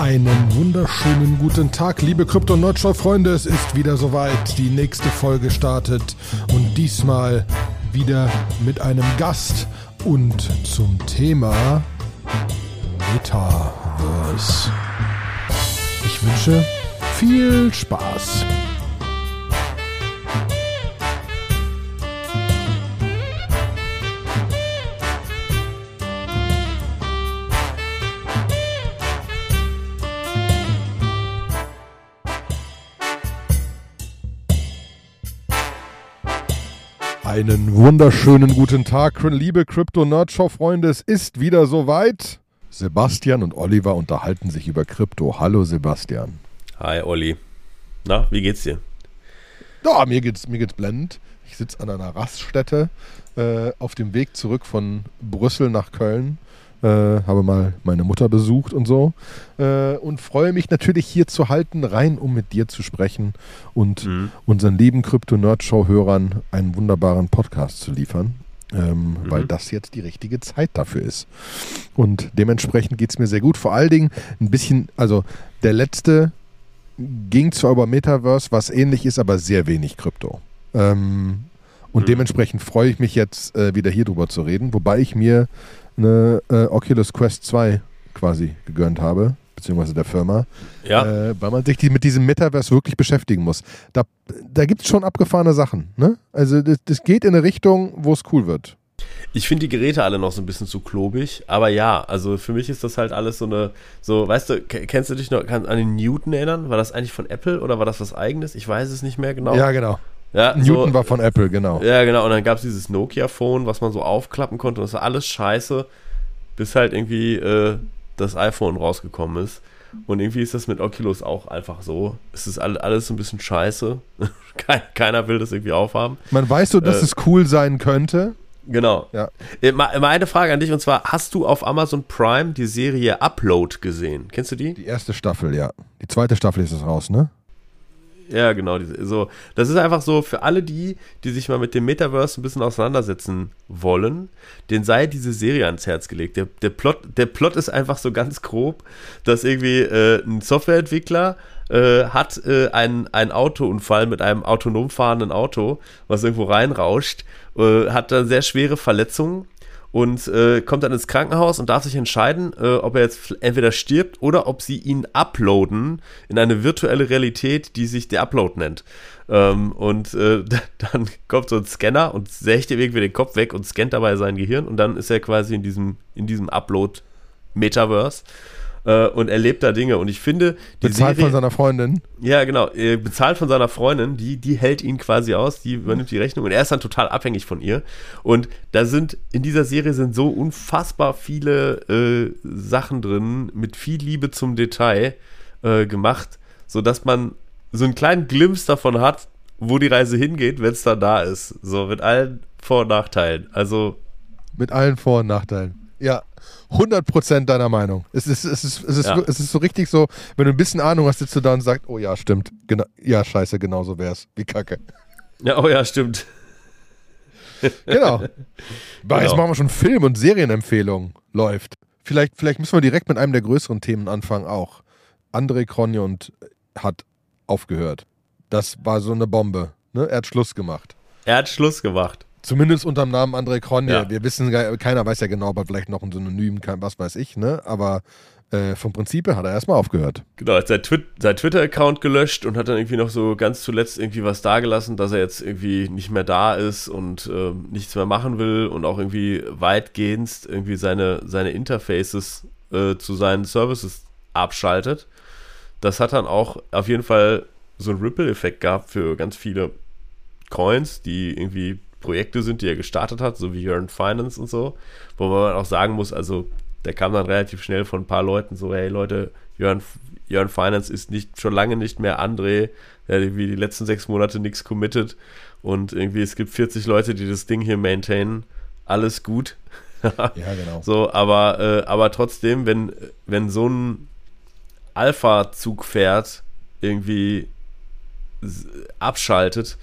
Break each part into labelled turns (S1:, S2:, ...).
S1: Einen wunderschönen guten Tag, liebe Krypto- und Nerdshop-Freunde. Es ist wieder soweit. Die nächste Folge startet und diesmal wieder mit einem Gast und zum Thema Metaverse. Ich wünsche viel Spaß. Einen wunderschönen guten Tag, liebe Crypto-Nerdshow-Freunde. Es ist wieder soweit. Sebastian und Oliver unterhalten sich über Krypto. Hallo Sebastian.
S2: Hi Olli. Na, wie geht's dir?
S1: Ja, mir geht's, mir geht's blendend. Ich sitze an einer Raststätte äh, auf dem Weg zurück von Brüssel nach Köln äh, habe mal meine Mutter besucht und so. Äh, und freue mich natürlich hier zu halten, rein um mit dir zu sprechen und mhm. unseren lieben Krypto-Nerd-Show-Hörern einen wunderbaren Podcast zu liefern. Ähm, mhm. Weil das jetzt die richtige Zeit dafür ist. Und dementsprechend geht es mir sehr gut. Vor allen Dingen ein bisschen, also der letzte ging zwar über Metaverse, was ähnlich ist, aber sehr wenig Krypto. Ähm, und mhm. dementsprechend freue ich mich jetzt äh, wieder hier drüber zu reden, wobei ich mir eine äh, Oculus Quest 2 quasi gegönnt habe, beziehungsweise der Firma, ja. äh, weil man sich die, mit diesem Metaverse wirklich beschäftigen muss. Da, da gibt es schon abgefahrene Sachen. Ne? Also das, das geht in eine Richtung, wo es cool wird.
S2: Ich finde die Geräte alle noch so ein bisschen zu klobig, aber ja, also für mich ist das halt alles so eine, so, weißt du, kennst du dich noch an den Newton erinnern? War das eigentlich von Apple oder war das was eigenes? Ich weiß es nicht mehr genau.
S1: Ja, genau.
S2: Ja,
S1: Newton so, war von Apple, genau.
S2: Ja, genau. Und dann gab es dieses Nokia-Phone, was man so aufklappen konnte. Und das war alles scheiße, bis halt irgendwie äh, das iPhone rausgekommen ist. Und irgendwie ist das mit Oculus auch einfach so. Es ist alles so ein bisschen scheiße. Keiner will das irgendwie aufhaben.
S1: Man weiß so, dass äh, es cool sein könnte.
S2: Genau. Ja. Äh, meine Frage an dich und zwar: Hast du auf Amazon Prime die Serie Upload gesehen? Kennst du die?
S1: Die erste Staffel, ja. Die zweite Staffel ist es raus, ne?
S2: Ja, genau. So, das ist einfach so für alle die, die sich mal mit dem Metaverse ein bisschen auseinandersetzen wollen, den sei diese Serie ans Herz gelegt. Der, der, Plot, der Plot ist einfach so ganz grob, dass irgendwie äh, ein Softwareentwickler äh, hat äh, einen, einen Autounfall mit einem autonom fahrenden Auto, was irgendwo reinrauscht, äh, hat da sehr schwere Verletzungen und äh, kommt dann ins Krankenhaus und darf sich entscheiden, äh, ob er jetzt entweder stirbt oder ob sie ihn uploaden in eine virtuelle Realität, die sich der Upload nennt. Ähm, und äh, dann kommt so ein Scanner und sägt ihm irgendwie den Kopf weg und scannt dabei sein Gehirn und dann ist er quasi in diesem, in diesem Upload-Metaverse äh, und erlebt da Dinge. Und ich finde,
S1: die bezahlt Serie, von seiner Freundin.
S2: Ja, genau, äh, bezahlt von seiner Freundin, die, die hält ihn quasi aus, die übernimmt die Rechnung und er ist dann total abhängig von ihr. Und da sind in dieser Serie sind so unfassbar viele äh, Sachen drin mit viel Liebe zum Detail äh, gemacht, sodass man so einen kleinen Glimpse davon hat, wo die Reise hingeht, wenn es dann da ist. So mit allen Vor- und Nachteilen. Also
S1: mit allen Vor- und Nachteilen. Ja, 100% deiner Meinung. Es ist, es, ist, es, ist, ja. es ist so richtig so, wenn du ein bisschen Ahnung hast, sitzt du da und sagst, oh ja, stimmt. Genau, ja, scheiße, genau so wär's. Wie kacke.
S2: Ja, oh ja, stimmt.
S1: genau. genau. Jetzt machen wir schon Film- und Serienempfehlungen. Läuft. Vielleicht, vielleicht müssen wir direkt mit einem der größeren Themen anfangen auch. André Kronjund hat aufgehört. Das war so eine Bombe. Ne? Er hat Schluss gemacht.
S2: Er hat Schluss gemacht.
S1: Zumindest unter dem Namen André Kronje. Ja. Wir wissen, keiner weiß ja genau, ob er vielleicht noch ein Synonym, was weiß ich, ne? Aber äh, vom Prinzip her hat er erstmal aufgehört.
S2: Genau, hat sein, Twi sein Twitter-Account gelöscht und hat dann irgendwie noch so ganz zuletzt irgendwie was dagelassen, dass er jetzt irgendwie nicht mehr da ist und äh, nichts mehr machen will und auch irgendwie weitgehend irgendwie seine, seine Interfaces äh, zu seinen Services abschaltet. Das hat dann auch auf jeden Fall so einen Ripple-Effekt gehabt für ganz viele Coins, die irgendwie Projekte sind, die er gestartet hat, so wie Yearn Finance und so, wo man auch sagen muss, also der kam dann relativ schnell von ein paar Leuten so, hey Leute, Yearn Finance ist nicht schon lange nicht mehr André, der irgendwie die letzten sechs Monate nichts committed und irgendwie es gibt 40 Leute, die das Ding hier maintainen, alles gut.
S1: ja, genau.
S2: So, aber, äh, aber trotzdem, wenn, wenn so ein Alpha-Zugpferd irgendwie abschaltet,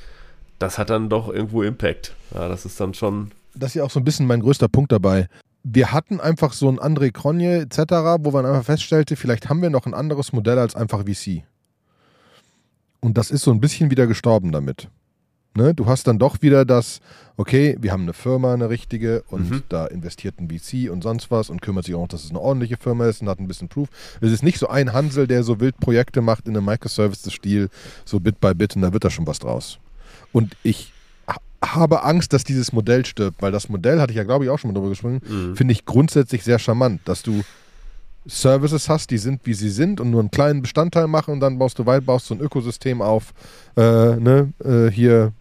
S2: das hat dann doch irgendwo Impact. Ja, das ist dann schon.
S1: Das ist ja auch so ein bisschen mein größter Punkt dabei. wir hatten einfach so ein André Kronje etc., wo man einfach feststellte, vielleicht haben wir noch ein anderes Modell als einfach VC. Und das ist so ein bisschen wieder gestorben damit. Ne? Du hast dann doch wieder das, okay, wir haben eine Firma, eine richtige, und mhm. da investiert ein VC und sonst was und kümmert sich auch, dass es eine ordentliche Firma ist und hat ein bisschen Proof. Es ist nicht so ein Hansel, der so wild Projekte macht in einem Microservices-Stil, so Bit by Bit, und da wird da schon was draus. Und ich habe Angst, dass dieses Modell stirbt, weil das Modell, hatte ich ja glaube ich auch schon mal drüber gesprochen, mhm. finde ich grundsätzlich sehr charmant, dass du Services hast, die sind, wie sie sind und nur einen kleinen Bestandteil machen und dann baust du weit, baust du ein Ökosystem auf, äh, ne, äh, hier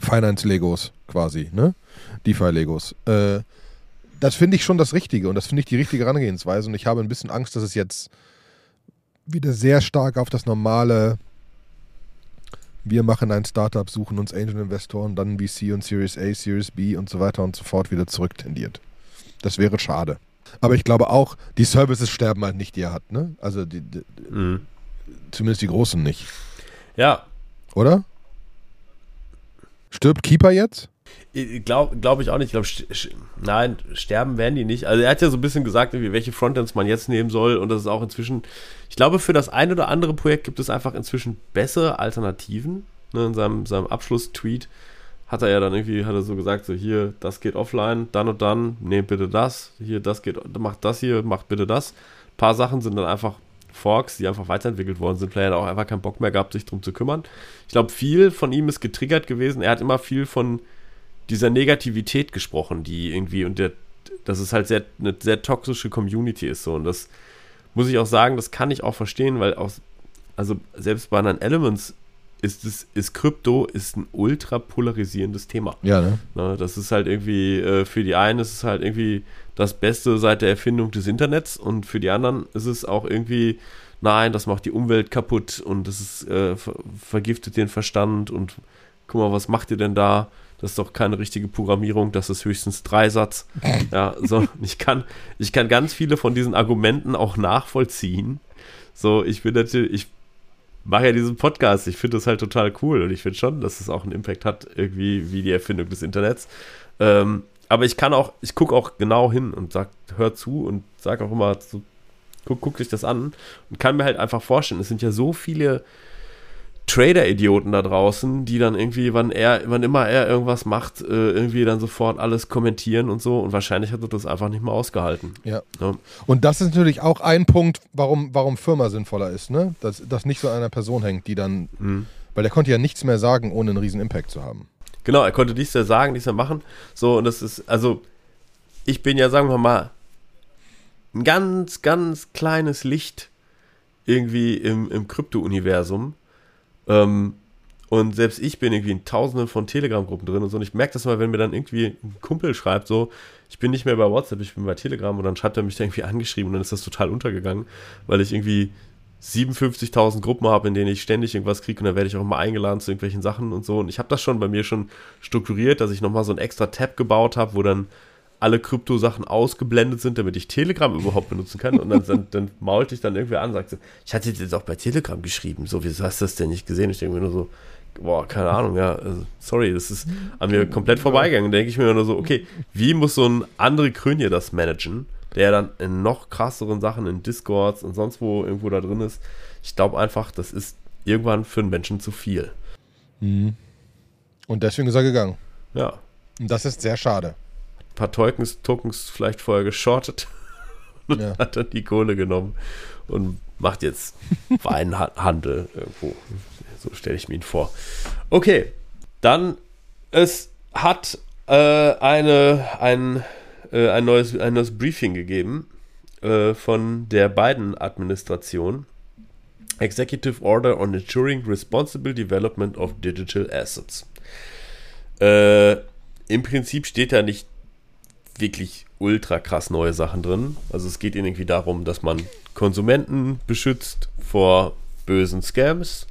S1: Finance-Legos quasi, ne, DeFi-Legos. Äh, das finde ich schon das Richtige und das finde ich die richtige Herangehensweise und ich habe ein bisschen Angst, dass es jetzt wieder sehr stark auf das normale wir machen ein Startup, suchen uns Angel-Investoren, dann VC und Series A, Series B und so weiter und so fort wieder zurücktendiert. Das wäre schade. Aber ich glaube auch, die Services sterben halt nicht, die er hat, ne? Also die, die, mhm. zumindest die großen nicht.
S2: Ja.
S1: Oder? Stirbt Keeper jetzt?
S2: Glaube glaub ich auch nicht. Ich glaube, nein, sterben werden die nicht. Also er hat ja so ein bisschen gesagt, welche Frontends man jetzt nehmen soll und das ist auch inzwischen, ich glaube, für das eine oder andere Projekt gibt es einfach inzwischen bessere Alternativen. Ne, in seinem, seinem Abschluss-Tweet hat er ja dann irgendwie, hat er so gesagt, so hier, das geht offline, dann und dann, nehmt bitte das, hier, das geht, macht das hier, macht bitte das. Ein paar Sachen sind dann einfach Forks, die einfach weiterentwickelt worden sind. Vielleicht hat auch einfach keinen Bock mehr gehabt, sich drum zu kümmern. Ich glaube, viel von ihm ist getriggert gewesen. Er hat immer viel von dieser Negativität gesprochen, die irgendwie und der, dass es halt sehr, eine sehr toxische Community ist so und das muss ich auch sagen, das kann ich auch verstehen, weil auch, also selbst bei anderen Elements ist es, ist Krypto ist ein ultra polarisierendes Thema.
S1: Ja, ne?
S2: ne das ist halt irgendwie, äh, für die einen ist es halt irgendwie das Beste seit der Erfindung des Internets und für die anderen ist es auch irgendwie, nein, das macht die Umwelt kaputt und das ist, äh, vergiftet den Verstand und guck mal, was macht ihr denn da? Das ist doch keine richtige Programmierung, das ist höchstens Dreisatz. Ja, so, ich kann, ich kann ganz viele von diesen Argumenten auch nachvollziehen. So, ich bin natürlich, ich mache ja diesen Podcast, ich finde das halt total cool und ich finde schon, dass es auch einen Impact hat, irgendwie wie die Erfindung des Internets. Ähm, aber ich kann auch, ich gucke auch genau hin und sag, hör zu und sag auch immer, so, guck, guck dich das an und kann mir halt einfach vorstellen, es sind ja so viele Trader-Idioten da draußen, die dann irgendwie, wann er, wann immer er irgendwas macht, äh, irgendwie dann sofort alles kommentieren und so. Und wahrscheinlich hat er das einfach nicht mehr ausgehalten.
S1: Ja. ja. Und das ist natürlich auch ein Punkt, warum, warum Firma sinnvoller ist, ne? Dass das nicht so an einer Person hängt, die dann. Mhm. Weil der konnte ja nichts mehr sagen, ohne einen riesen Impact zu haben.
S2: Genau, er konnte nichts mehr sagen, nichts mehr machen. So, und das ist, also, ich bin ja, sagen wir mal, ein ganz, ganz kleines Licht irgendwie im, im Krypto-Universum ähm, und selbst ich bin irgendwie in tausenden von Telegram-Gruppen drin und so. Und ich merke das mal, wenn mir dann irgendwie ein Kumpel schreibt, so, ich bin nicht mehr bei WhatsApp, ich bin bei Telegram und dann schreibt er mich da irgendwie angeschrieben und dann ist das total untergegangen, weil ich irgendwie 57.000 Gruppen habe, in denen ich ständig irgendwas kriege und dann werde ich auch immer eingeladen zu irgendwelchen Sachen und so. Und ich habe das schon bei mir schon strukturiert, dass ich nochmal so ein extra Tab gebaut habe, wo dann alle Krypto-Sachen ausgeblendet sind, damit ich Telegram überhaupt benutzen kann. Und dann, dann, dann maulte ich dann irgendwer an und sagte, ich hatte dir doch bei Telegram geschrieben. So, wieso hast du das denn nicht gesehen? Ich denke mir nur so, boah, keine Ahnung, ja, also, sorry, das ist an mir komplett vorbeigegangen. Denke ich mir nur so, okay, wie muss so ein André Krönje das managen, der dann in noch krasseren Sachen, in Discords und sonst wo irgendwo da drin ist? Ich glaube einfach, das ist irgendwann für einen Menschen zu viel.
S1: Mhm. Und deswegen ist er gegangen.
S2: Ja.
S1: Und das ist sehr schade
S2: paar Tokens, Tokens vielleicht vorher geschortet und ja. hat dann die Kohle genommen und macht jetzt Weinhandel irgendwo. So stelle ich mir ihn vor. Okay, dann es hat äh, eine, ein, äh, ein, neues, ein neues Briefing gegeben äh, von der beiden Administration. Executive Order on Ensuring Responsible Development of Digital Assets. Äh, Im Prinzip steht da nicht wirklich ultra krass neue Sachen drin. Also es geht irgendwie darum, dass man Konsumenten beschützt vor bösen Scams,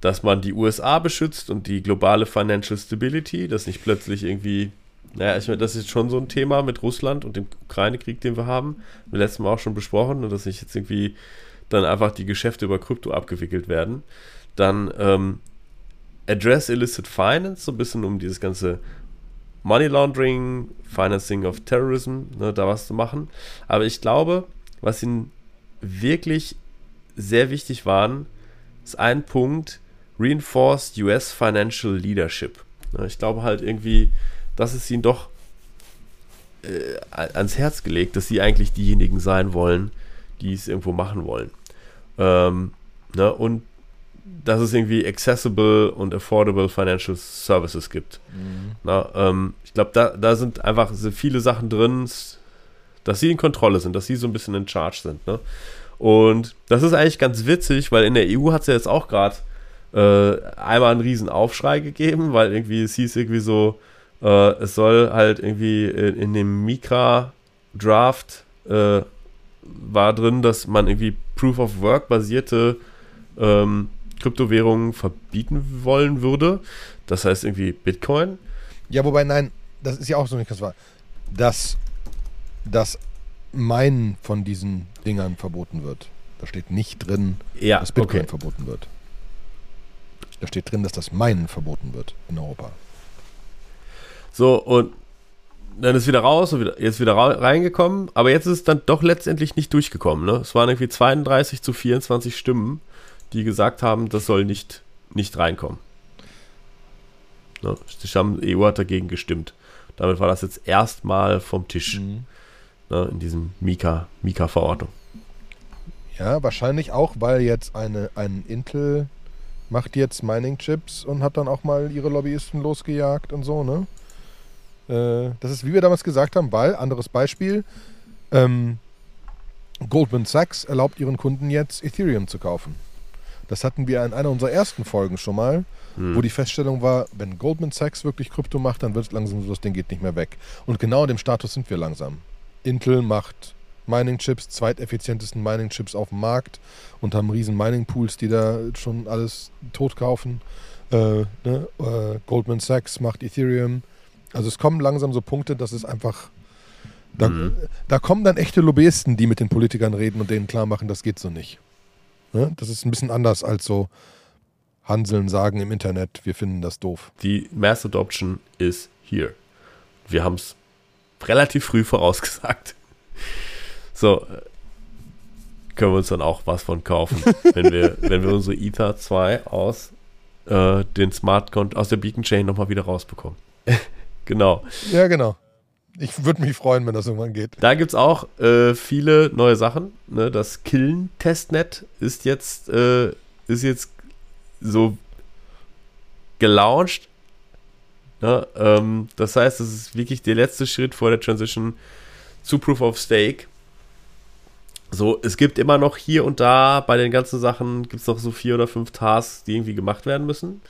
S2: dass man die USA beschützt und die globale Financial Stability, dass nicht plötzlich irgendwie, naja, ich meine, das ist schon so ein Thema mit Russland und dem Ukraine-Krieg, den wir haben, wir letzten Mal auch schon besprochen, dass nicht jetzt irgendwie dann einfach die Geschäfte über Krypto abgewickelt werden. Dann ähm, Address Illicit Finance, so ein bisschen um dieses ganze Money Laundering, Financing of Terrorism, ne, da was zu machen. Aber ich glaube, was ihnen wirklich sehr wichtig waren, ist ein Punkt, Reinforced US Financial Leadership. Ne, ich glaube halt irgendwie, das ist ihnen doch äh, ans Herz gelegt, dass sie eigentlich diejenigen sein wollen, die es irgendwo machen wollen. Ähm, ne, und dass es irgendwie accessible und affordable Financial Services gibt. Mhm. Na, ähm, ich glaube, da, da sind einfach so viele Sachen drin, dass sie in Kontrolle sind, dass sie so ein bisschen in Charge sind. Ne? Und das ist eigentlich ganz witzig, weil in der EU hat es ja jetzt auch gerade äh, einmal einen riesen Aufschrei gegeben, weil irgendwie es hieß irgendwie so, äh, es soll halt irgendwie in, in dem Mika-Draft äh, war drin, dass man irgendwie Proof of Work basierte ähm, Kryptowährungen verbieten wollen würde. Das heißt irgendwie Bitcoin.
S1: Ja, wobei, nein, das ist ja auch so nicht ganz wahr. Dass das Meinen von diesen Dingern verboten wird. Da steht nicht drin,
S2: ja,
S1: dass Bitcoin
S2: okay.
S1: verboten wird. Da steht drin, dass das Meinen verboten wird in Europa.
S2: So, und dann ist wieder raus und wieder, jetzt wieder reingekommen, aber jetzt ist es dann doch letztendlich nicht durchgekommen. Ne? Es waren irgendwie 32 zu 24 Stimmen, die gesagt haben, das soll nicht, nicht reinkommen. Ne? Die haben, EU hat dagegen gestimmt. Damit war das jetzt erstmal vom Tisch mhm. ne? in diesem Mika-Verordnung.
S1: Mika ja, wahrscheinlich auch, weil jetzt eine, ein Intel macht jetzt Mining-Chips und hat dann auch mal ihre Lobbyisten losgejagt und so, ne? Äh, das ist, wie wir damals gesagt haben, weil, anderes Beispiel, ähm, Goldman Sachs erlaubt ihren Kunden jetzt Ethereum zu kaufen. Das hatten wir in einer unserer ersten Folgen schon mal, hm. wo die Feststellung war, wenn Goldman Sachs wirklich Krypto macht, dann wird es langsam so, das Ding geht nicht mehr weg. Und genau in dem Status sind wir langsam. Intel macht Mining-Chips, zweiteffizientesten Mining-Chips auf dem Markt und haben riesen Mining-Pools, die da schon alles tot kaufen. Äh, ne? äh, Goldman Sachs macht Ethereum. Also es kommen langsam so Punkte, dass es einfach. Da, mhm. da kommen dann echte Lobbyisten, die mit den Politikern reden und denen klar machen, das geht so nicht. Ne? Das ist ein bisschen anders als so Hanseln sagen im Internet, wir finden das doof.
S2: Die Mass Adoption ist hier. Wir haben es relativ früh vorausgesagt. So, äh, können wir uns dann auch was von kaufen, wenn wir, wenn wir unsere Ether 2 aus äh, den Smart aus der Beacon Chain nochmal wieder rausbekommen. Genau.
S1: Ja, genau. Ich würde mich freuen, wenn das irgendwann geht.
S2: Da gibt es auch äh, viele neue Sachen. Ne? Das Killen-Testnet ist jetzt, äh, ist jetzt so gelauncht. Ne? Ähm, das heißt, es ist wirklich der letzte Schritt vor der Transition zu Proof of Stake. So, es gibt immer noch hier und da bei den ganzen Sachen gibt es noch so vier oder fünf Tasks, die irgendwie gemacht werden müssen.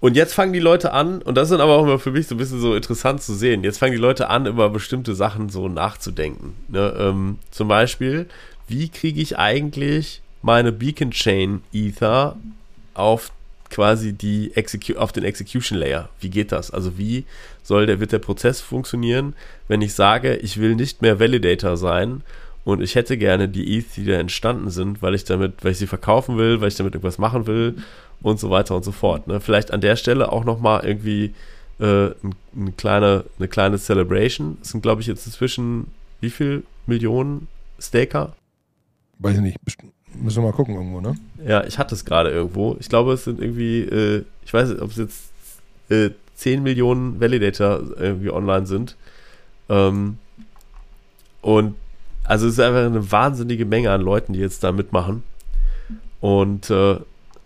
S2: Und jetzt fangen die Leute an, und das ist aber auch immer für mich so ein bisschen so interessant zu sehen, jetzt fangen die Leute an, über bestimmte Sachen so nachzudenken. Ne? Ähm, zum Beispiel, wie kriege ich eigentlich meine Beacon Chain Ether auf quasi die Execu auf den Execution Layer. Wie geht das? Also wie soll der, wird der Prozess funktionieren, wenn ich sage, ich will nicht mehr Validator sein und ich hätte gerne die ETH, die da entstanden sind, weil ich damit, weil ich sie verkaufen will, weil ich damit irgendwas machen will und so weiter und so fort. Ne? Vielleicht an der Stelle auch nochmal irgendwie äh, eine, kleine, eine kleine Celebration. Es sind, glaube ich, jetzt inzwischen wie viel Millionen Staker?
S1: Weiß ich nicht, müssen wir mal gucken irgendwo, ne?
S2: Ja, ich hatte es gerade irgendwo. Ich glaube, es sind irgendwie, äh, ich weiß nicht, ob es jetzt äh, 10 Millionen Validator irgendwie online sind. Ähm, und also es ist einfach eine wahnsinnige Menge an Leuten, die jetzt da mitmachen. Und äh,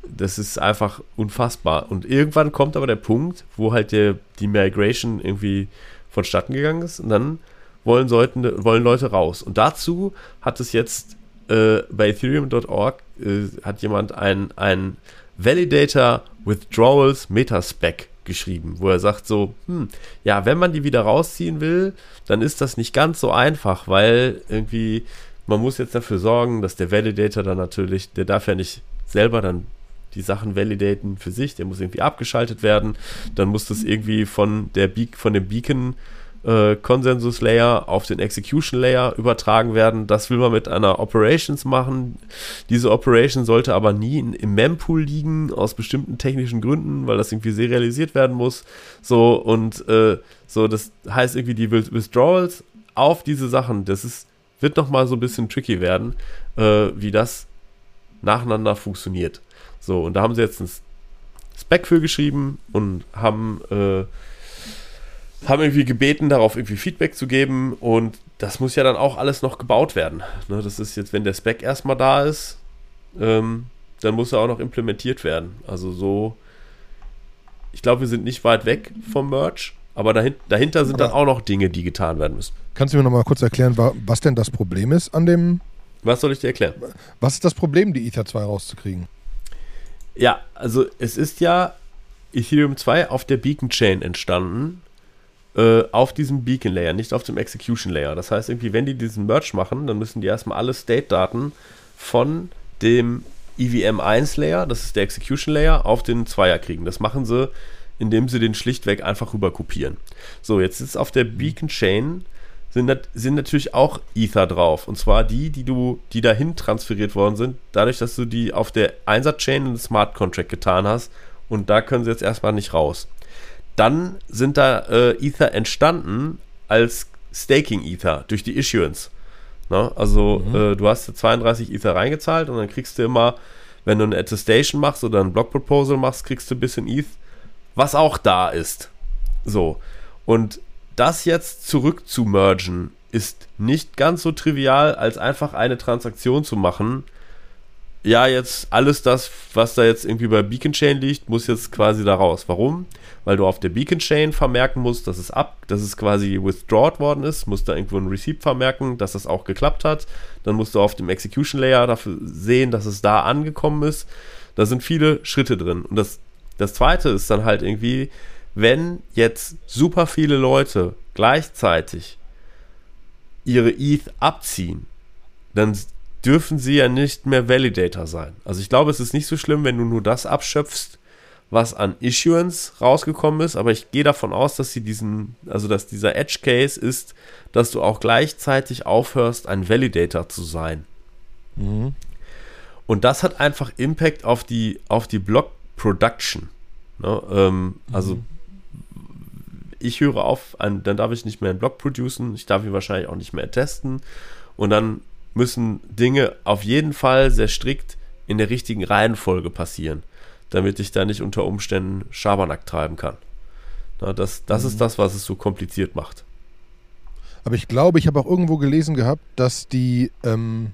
S2: das ist einfach unfassbar. Und irgendwann kommt aber der Punkt, wo halt der, die Migration irgendwie vonstatten gegangen ist. Und dann wollen, sollten, wollen Leute raus. Und dazu hat es jetzt äh, bei Ethereum.org äh, hat jemand ein, ein Validator Withdrawals Metaspec geschrieben, wo er sagt so, hm, ja, wenn man die wieder rausziehen will, dann ist das nicht ganz so einfach, weil irgendwie man muss jetzt dafür sorgen, dass der Validator dann natürlich, der darf ja nicht selber dann die Sachen validaten für sich, der muss irgendwie abgeschaltet werden, dann muss das irgendwie von der Be von dem Beacon äh, Consensus Layer auf den Execution Layer übertragen werden. Das will man mit einer Operations machen. Diese Operation sollte aber nie im Mempool liegen, aus bestimmten technischen Gründen, weil das irgendwie serialisiert werden muss. So, und äh, so, das heißt irgendwie die Withdrawals auf diese Sachen, das ist, wird nochmal so ein bisschen tricky werden, äh, wie das nacheinander funktioniert. So, und da haben sie jetzt ein Spec für geschrieben und haben äh, haben irgendwie gebeten, darauf irgendwie Feedback zu geben und das muss ja dann auch alles noch gebaut werden. Ne, das ist jetzt, wenn der Spec erstmal da ist, ähm, dann muss er auch noch implementiert werden. Also so, ich glaube, wir sind nicht weit weg vom Merch, aber dahin, dahinter sind aber dann auch noch Dinge, die getan werden müssen.
S1: Kannst du mir noch mal kurz erklären, was denn das Problem ist an dem?
S2: Was soll ich dir erklären?
S1: Was ist das Problem, die Ether 2 rauszukriegen?
S2: Ja, also es ist ja Ethereum 2 auf der Beacon Chain entstanden äh, auf diesem Beacon Layer, nicht auf dem Execution Layer. Das heißt, irgendwie, wenn die diesen Merge machen, dann müssen die erstmal alle State-Daten von dem EVM1 Layer, das ist der Execution Layer, auf den Zweier kriegen. Das machen sie, indem sie den schlichtweg einfach rüber kopieren. So, jetzt ist auf der Beacon Chain sind, sind natürlich auch Ether drauf. Und zwar die, die du, die dahin transferiert worden sind, dadurch, dass du die auf der Einsatz-Chain in Smart Contract getan hast. Und da können sie jetzt erstmal nicht raus dann sind da äh, Ether entstanden als Staking Ether durch die Issuance. Ne? Also mhm. äh, du hast 32 Ether reingezahlt und dann kriegst du immer, wenn du eine Attestation machst oder ein Block Proposal machst, kriegst du ein bisschen ETH, was auch da ist. So. Und das jetzt zurück zu mergen ist nicht ganz so trivial, als einfach eine Transaktion zu machen, ja, jetzt alles das, was da jetzt irgendwie bei Beacon Chain liegt, muss jetzt quasi da raus. Warum? Weil du auf der Beacon Chain vermerken musst, dass es ab, dass es quasi withdrawed worden ist, musst da irgendwo ein Receipt vermerken, dass das auch geklappt hat. Dann musst du auf dem Execution Layer dafür sehen, dass es da angekommen ist. Da sind viele Schritte drin. Und das, das zweite ist dann halt irgendwie, wenn jetzt super viele Leute gleichzeitig ihre ETH abziehen, dann dürfen sie ja nicht mehr Validator sein. Also ich glaube, es ist nicht so schlimm, wenn du nur das abschöpfst, was an Issuance rausgekommen ist, aber ich gehe davon aus, dass sie diesen, also dass dieser Edge Case ist, dass du auch gleichzeitig aufhörst, ein Validator zu sein. Mhm. Und das hat einfach Impact auf die, auf die Block Production. Ne? Ähm, also mhm. Ich höre auf, dann darf ich nicht mehr einen Block producen, ich darf ihn wahrscheinlich auch nicht mehr testen und dann müssen Dinge auf jeden Fall sehr strikt in der richtigen Reihenfolge passieren, damit ich da nicht unter Umständen Schabernack treiben kann. Na, das das mhm. ist das, was es so kompliziert macht.
S1: Aber ich glaube, ich habe auch irgendwo gelesen gehabt, dass die, ähm,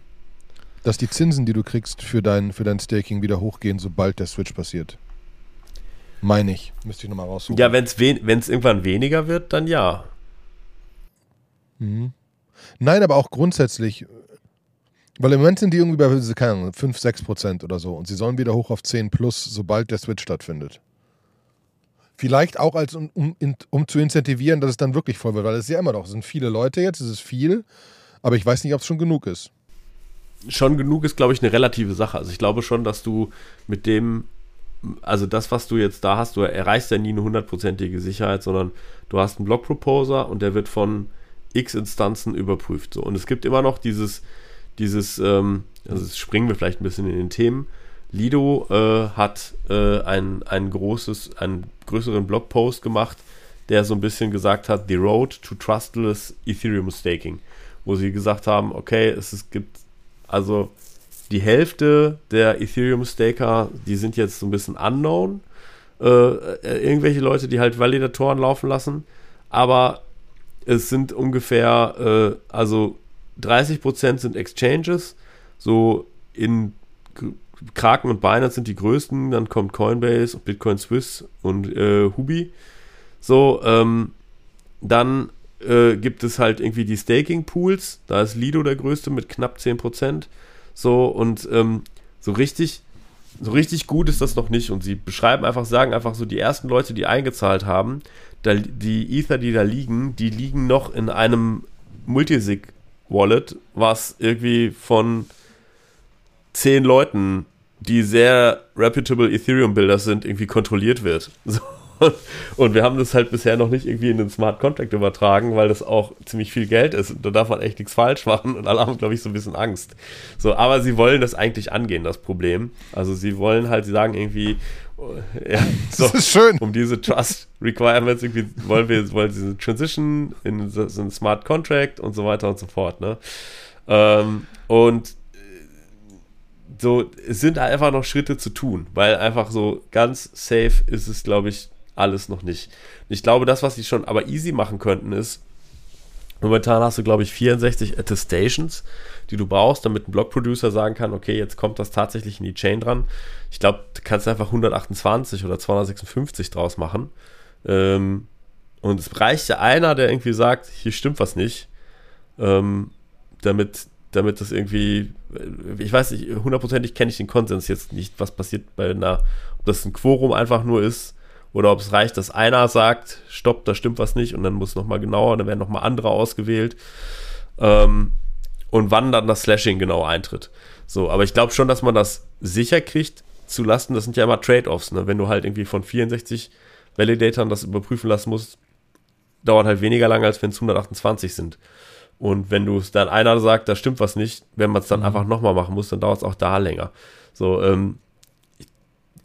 S1: dass die Zinsen, die du kriegst für dein, für dein Staking, wieder hochgehen, sobald der Switch passiert. Meine ich. Müsste ich nochmal raussuchen.
S2: Ja, wenn es irgendwann weniger wird, dann ja.
S1: Mhm. Nein, aber auch grundsätzlich, weil im Moment sind die irgendwie bei, keine Ahnung, 5, 6 Prozent oder so. Und sie sollen wieder hoch auf 10 plus, sobald der Switch stattfindet. Vielleicht auch als um, um, um zu incentivieren, dass es dann wirklich voll wird, weil es ist ja immer noch, es sind viele Leute jetzt, es ist viel, aber ich weiß nicht, ob es schon genug ist.
S2: Schon genug ist, glaube ich, eine relative Sache. Also ich glaube schon, dass du mit dem, also das, was du jetzt da hast, du erreichst ja nie eine hundertprozentige Sicherheit, sondern du hast einen Block-Proposer und der wird von x Instanzen überprüft. So. Und es gibt immer noch dieses, dieses, ähm, also springen wir vielleicht ein bisschen in den Themen. Lido äh, hat äh, ein, ein großes, einen größeren Blogpost gemacht, der so ein bisschen gesagt hat, The Road to Trustless Ethereum Staking, wo sie gesagt haben, okay, es, es gibt also die Hälfte der Ethereum Staker, die sind jetzt so ein bisschen unknown. Äh, äh irgendwelche Leute, die halt Validatoren laufen lassen, aber es sind ungefähr, äh, also 30% sind Exchanges, so in Kraken und Binance sind die größten, dann kommt Coinbase, Bitcoin Swiss und äh, Hubi. So, ähm, dann äh, gibt es halt irgendwie die Staking-Pools, da ist Lido der größte mit knapp 10%. So, und ähm, so richtig, so richtig gut ist das noch nicht. Und sie beschreiben einfach, sagen einfach so, die ersten Leute, die eingezahlt haben, da, die Ether, die da liegen, die liegen noch in einem Multisig Wallet, was irgendwie von zehn Leuten, die sehr reputable Ethereum-Builder sind, irgendwie kontrolliert wird. So. Und wir haben das halt bisher noch nicht irgendwie in den Smart Contract übertragen, weil das auch ziemlich viel Geld ist. Und da darf man echt nichts falsch machen. Und alle haben, glaube ich, so ein bisschen Angst. So, aber sie wollen das eigentlich angehen, das Problem. Also sie wollen halt, sie sagen irgendwie, ja, so,
S1: das ist schön.
S2: Um diese Trust Requirements irgendwie wollen wir, wollen sie Transition in so ein Smart Contract und so weiter und so fort. Ne? Ähm, und so, es sind einfach noch Schritte zu tun, weil einfach so ganz safe ist es, glaube ich, alles noch nicht. Ich glaube, das, was sie schon aber easy machen könnten, ist, momentan hast du, glaube ich, 64 Attestations, die du brauchst, damit ein Blog-Producer sagen kann, okay, jetzt kommt das tatsächlich in die Chain dran. Ich glaube, du kannst einfach 128 oder 256 draus machen. Ähm, und es reicht ja einer, der irgendwie sagt, hier stimmt was nicht, ähm, damit, damit das irgendwie, ich weiß nicht, hundertprozentig kenne ich den Konsens jetzt nicht, was passiert bei einer, ob das ein Quorum einfach nur ist oder ob es reicht, dass einer sagt, stopp, da stimmt was nicht und dann muss nochmal genauer, dann werden nochmal andere ausgewählt. Ähm, und wann dann das Slashing genau eintritt. So, aber ich glaube schon, dass man das sicher kriegt zu lassen. Das sind ja immer Trade-offs. Ne? Wenn du halt irgendwie von 64 Validatoren das überprüfen lassen musst, dauert halt weniger lange, als wenn es 128 sind. Und wenn du es dann einer sagt, da stimmt was nicht, wenn man es dann mhm. einfach nochmal machen muss, dann dauert es auch da länger. So, ähm,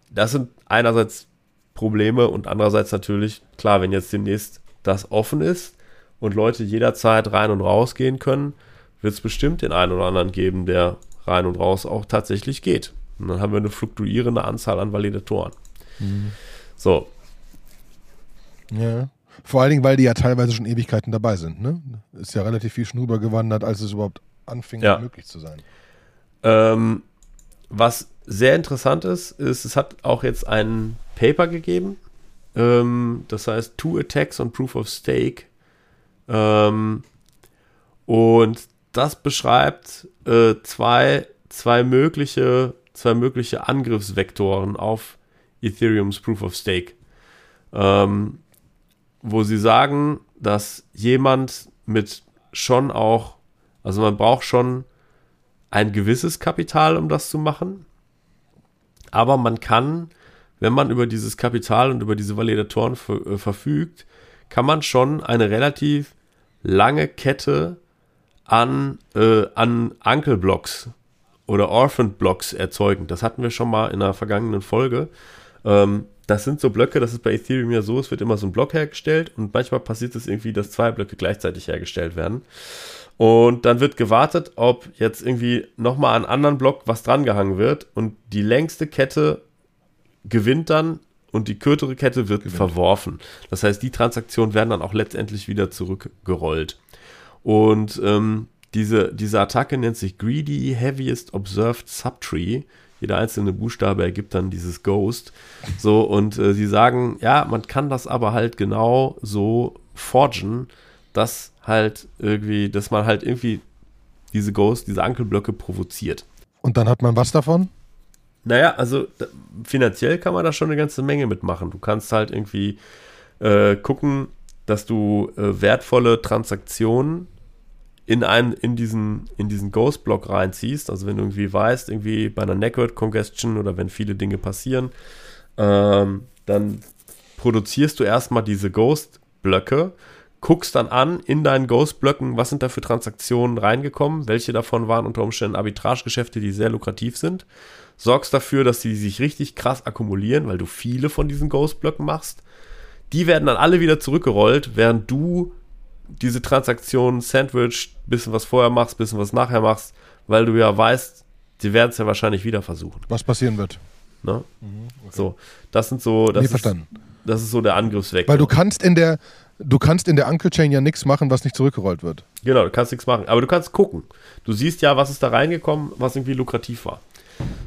S2: das sind einerseits Probleme und andererseits natürlich, klar, wenn jetzt demnächst das offen ist und Leute jederzeit rein und raus gehen können, wird es bestimmt den einen oder anderen geben, der rein und raus auch tatsächlich geht. Und dann haben wir eine fluktuierende Anzahl an Validatoren. Mhm. So.
S1: Ja. Vor allen Dingen, weil die ja teilweise schon Ewigkeiten dabei sind. Ne? Ist ja relativ viel schon rübergewandert, als es überhaupt anfing, ja. möglich zu sein.
S2: Ähm, was sehr interessant ist, ist, es hat auch jetzt ein Paper gegeben. Ähm, das heißt Two Attacks on Proof of Stake. Ähm, und das beschreibt äh, zwei, zwei, mögliche, zwei mögliche Angriffsvektoren auf Ethereums Proof of Stake. Ähm, wo sie sagen, dass jemand mit schon auch, also man braucht schon ein gewisses Kapital, um das zu machen. Aber man kann, wenn man über dieses Kapital und über diese Validatoren äh, verfügt, kann man schon eine relativ lange Kette an, äh, an Uncle-Blocks oder Orphan-Blocks erzeugen. Das hatten wir schon mal in einer vergangenen Folge. Ähm, das sind so Blöcke, das ist bei Ethereum ja so, es wird immer so ein Block hergestellt und manchmal passiert es irgendwie, dass zwei Blöcke gleichzeitig hergestellt werden. Und dann wird gewartet, ob jetzt irgendwie nochmal an anderen Block was drangehangen wird und die längste Kette gewinnt dann und die kürzere Kette wird gewinnt. verworfen. Das heißt, die Transaktionen werden dann auch letztendlich wieder zurückgerollt. Und ähm, diese, diese Attacke nennt sich Greedy Heaviest Observed Subtree. Jeder einzelne Buchstabe ergibt dann dieses Ghost. So, und äh, sie sagen, ja, man kann das aber halt genau so forgen, dass halt irgendwie, dass man halt irgendwie diese Ghost, diese Ankelblöcke provoziert.
S1: Und dann hat man was davon?
S2: Naja, also finanziell kann man da schon eine ganze Menge mitmachen. Du kannst halt irgendwie äh, gucken, dass du äh, wertvolle Transaktionen in einen, in diesen, in diesen Ghost-Block reinziehst, also wenn du irgendwie weißt, irgendwie bei einer Network Congestion oder wenn viele Dinge passieren, ähm, dann produzierst du erstmal diese Ghost-Blöcke, guckst dann an in deinen Ghost-Blöcken, was sind da für Transaktionen reingekommen, welche davon waren unter Umständen Arbitragegeschäfte, die sehr lukrativ sind, sorgst dafür, dass sie sich richtig krass akkumulieren, weil du viele von diesen Ghost-Blöcken machst. Die werden dann alle wieder zurückgerollt, während du diese Transaktion Sandwich, bisschen was vorher machst, bisschen was nachher machst, weil du ja weißt, sie werden es ja wahrscheinlich wieder versuchen.
S1: Was passieren wird.
S2: Ne? Mhm, okay. So, das sind so, das,
S1: nee,
S2: ist,
S1: verstanden.
S2: das ist so der Angriffsweg.
S1: Weil du kannst in der, du kannst in der Uncle Chain ja nichts machen, was nicht zurückgerollt wird.
S2: Genau, du kannst nichts machen, aber du kannst gucken. Du siehst ja, was ist da reingekommen, was irgendwie lukrativ war.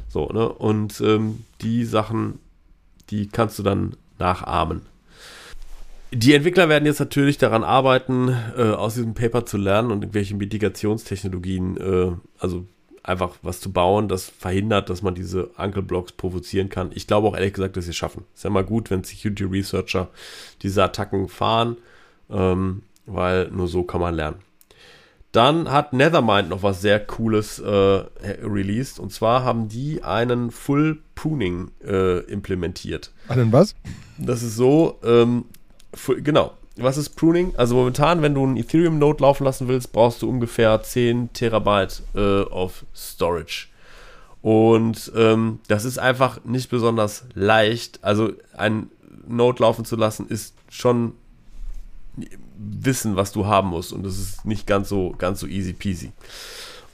S2: So, ne? Und ähm, die Sachen, die kannst du dann nachahmen. Die Entwickler werden jetzt natürlich daran arbeiten, äh, aus diesem Paper zu lernen und irgendwelche Mitigationstechnologien, äh, also einfach was zu bauen, das verhindert, dass man diese Uncle Blocks provozieren kann. Ich glaube auch ehrlich gesagt, dass sie es schaffen. Ist ja mal gut, wenn Security Researcher diese Attacken fahren, ähm, weil nur so kann man lernen. Dann hat Nethermind noch was sehr Cooles äh, released. Und zwar haben die einen Full Pruning äh, implementiert.
S1: Einen was?
S2: Das ist so, ähm, genau. Was ist Pruning? Also momentan, wenn du einen Ethereum-Node laufen lassen willst, brauchst du ungefähr 10 Terabyte äh, of Storage. Und ähm, das ist einfach nicht besonders leicht. Also ein Node laufen zu lassen, ist schon wissen, was du haben musst. Und das ist nicht ganz so, ganz so easy peasy.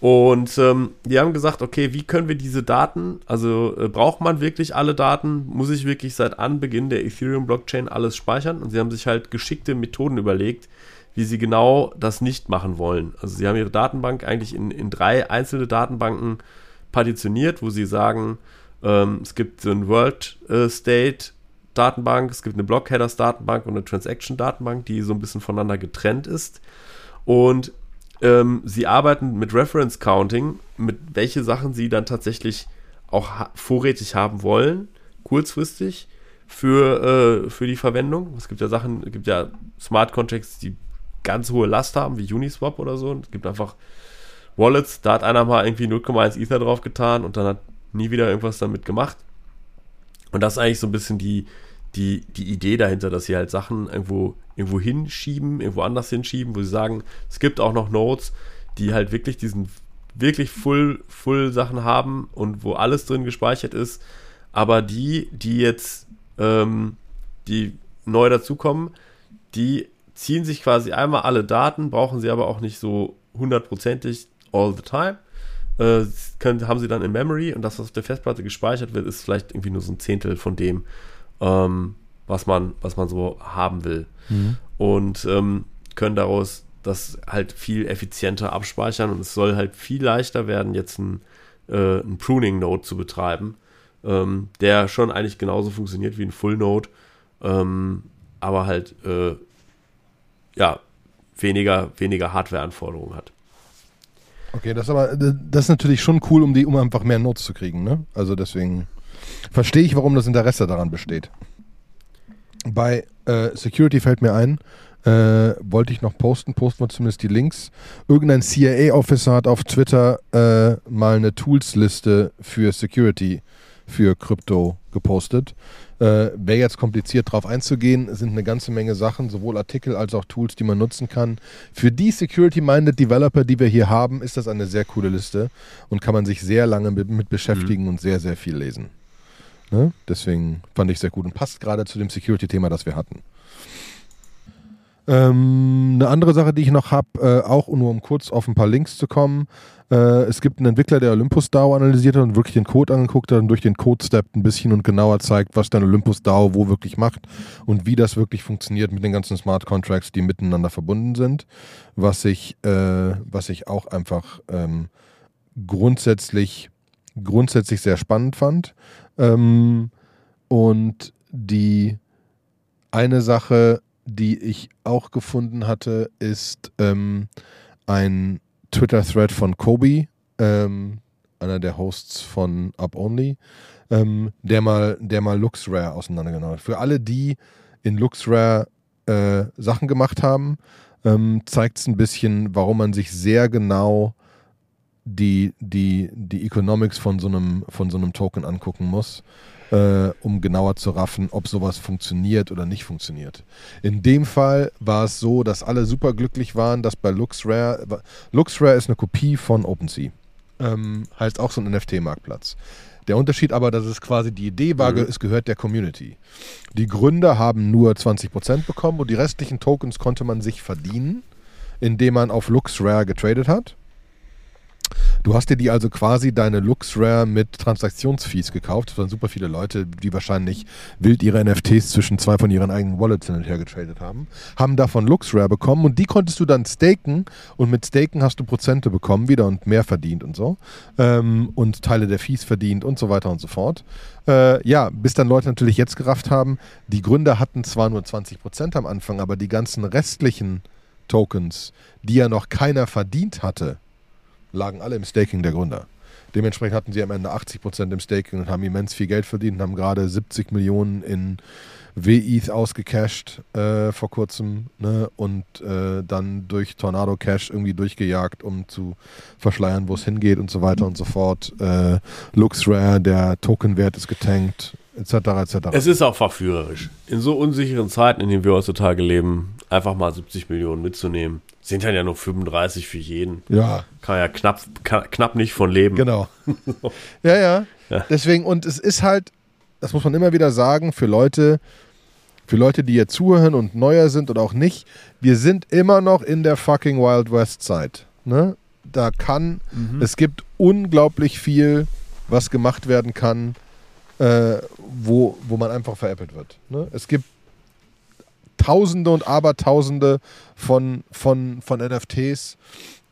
S2: Und ähm, die haben gesagt, okay, wie können wir diese Daten, also äh, braucht man wirklich alle Daten? Muss ich wirklich seit Anbeginn der Ethereum-Blockchain alles speichern? Und sie haben sich halt geschickte Methoden überlegt, wie sie genau das nicht machen wollen. Also sie haben ihre Datenbank eigentlich in, in drei einzelne Datenbanken partitioniert, wo sie sagen, ähm, es gibt so ein World äh, State Datenbank, es gibt eine Block Headers Datenbank und eine Transaction Datenbank, die so ein bisschen voneinander getrennt ist. Und ähm, sie arbeiten mit Reference Counting, mit welche Sachen sie dann tatsächlich auch ha vorrätig haben wollen, kurzfristig für, äh, für die Verwendung. Es gibt ja Sachen, es gibt ja Smart Contracts, die ganz hohe Last haben, wie Uniswap oder so. Es gibt einfach Wallets, da hat einer mal irgendwie 0,1 Ether drauf getan und dann hat nie wieder irgendwas damit gemacht. Und das ist eigentlich so ein bisschen die, die, die Idee dahinter, dass sie halt Sachen irgendwo, irgendwo hinschieben, irgendwo anders hinschieben, wo sie sagen, es gibt auch noch Nodes, die halt wirklich diesen wirklich full, full Sachen haben und wo alles drin gespeichert ist. Aber die, die jetzt, ähm, die neu dazukommen, die ziehen sich quasi einmal alle Daten, brauchen sie aber auch nicht so hundertprozentig all the time. Äh, können, haben sie dann in Memory und das, was auf der Festplatte gespeichert wird, ist vielleicht irgendwie nur so ein Zehntel von dem, ähm, was, man, was man so haben will. Mhm. Und ähm, können daraus das halt viel effizienter abspeichern und es soll halt viel leichter werden, jetzt ein, äh, ein Pruning-Node zu betreiben, ähm, der schon eigentlich genauso funktioniert wie ein Full-Node, ähm, aber halt äh, ja, weniger, weniger Hardware-Anforderungen hat.
S1: Okay, das ist aber das ist natürlich schon cool, um die, um einfach mehr Notes zu kriegen, ne? Also deswegen verstehe ich, warum das Interesse daran besteht. Bei äh, Security fällt mir ein, äh, wollte ich noch posten, posten wir zumindest die Links. Irgendein CIA-Officer hat auf Twitter äh, mal eine Tools-Liste für Security für Krypto gepostet. Äh, Wäre jetzt kompliziert drauf einzugehen, sind eine ganze Menge Sachen, sowohl Artikel als auch Tools, die man nutzen kann. Für die Security-Minded Developer, die wir hier haben, ist das eine sehr coole Liste und kann man sich sehr lange mit, mit beschäftigen mhm. und sehr, sehr viel lesen. Ne? Deswegen fand ich sehr gut und passt gerade zu dem Security-Thema, das wir hatten. Ähm, eine andere Sache, die ich noch habe, äh, auch nur um kurz auf ein paar Links zu kommen. Äh, es gibt einen Entwickler, der Olympus DAO analysiert hat und wirklich den Code angeguckt hat und durch den Code steppt ein bisschen und genauer zeigt, was dein Olympus DAO wo wirklich macht und wie das wirklich funktioniert mit den ganzen Smart Contracts, die miteinander verbunden sind. Was ich, äh, was ich auch einfach ähm, grundsätzlich, grundsätzlich sehr spannend fand. Ähm, und die eine Sache, die ich auch gefunden hatte, ist ähm, ein Twitter-Thread von Kobe, ähm, einer der Hosts von Up Only, ähm, der mal, der mal LuxRare auseinandergenommen hat. Für alle, die in LuxRare äh, Sachen gemacht haben, ähm, zeigt es ein bisschen, warum man sich sehr genau die, die, die Economics von so einem, von so einem Token angucken muss äh, um genauer zu raffen, ob sowas funktioniert oder nicht funktioniert. In dem Fall war es so, dass alle super glücklich waren, dass bei LuxRare, LuxRare ist eine Kopie von OpenSea. Ähm, heißt auch so ein NFT-Marktplatz. Der Unterschied aber, dass es quasi die Idee war, mhm. es gehört der Community. Die Gründer haben nur 20% bekommen und die restlichen Tokens konnte man sich verdienen, indem man auf LuxRare getradet hat. Du hast dir die also quasi deine LuxRare mit Transaktionsfees gekauft. Das waren super viele Leute, die wahrscheinlich wild ihre NFTs zwischen zwei von ihren eigenen Wallets hin und her getradet haben. Haben davon LuxRare bekommen und die konntest du dann staken und mit Staken hast du Prozente bekommen wieder und mehr verdient und so. Ähm, und Teile der Fees verdient und so weiter und so fort. Äh, ja, bis dann Leute natürlich jetzt gerafft haben, die Gründer hatten zwar nur 20% am Anfang, aber die ganzen restlichen Tokens, die ja noch keiner verdient hatte, lagen alle im Staking der Gründer. Dementsprechend hatten sie am Ende 80% im Staking und haben immens viel Geld verdient und haben gerade 70 Millionen in WETH ausgecashed äh, vor kurzem ne? und äh, dann durch Tornado Cash irgendwie durchgejagt, um zu verschleiern, wo es hingeht und so weiter und so fort. Äh, LuxRare, der Tokenwert ist getankt, etc. etc.
S2: Es ist auch verführerisch. In so unsicheren Zeiten, in denen wir heutzutage leben, einfach mal 70 Millionen mitzunehmen. Sind dann ja nur 35 für jeden.
S1: Ja.
S2: Kann ja knapp, kann, knapp nicht von leben.
S1: Genau. ja, ja,
S2: Ja.
S1: Deswegen, und es ist halt, das muss man immer wieder sagen, für Leute, für Leute, die hier zuhören und neuer sind oder auch nicht, wir sind immer noch in der fucking Wild West Zeit. Ne? Da kann, es gibt unglaublich viel, was gemacht werden kann, äh, wo, wo man einfach veräppelt wird. Ne? Es gibt Tausende und Abertausende von, von, von NFTs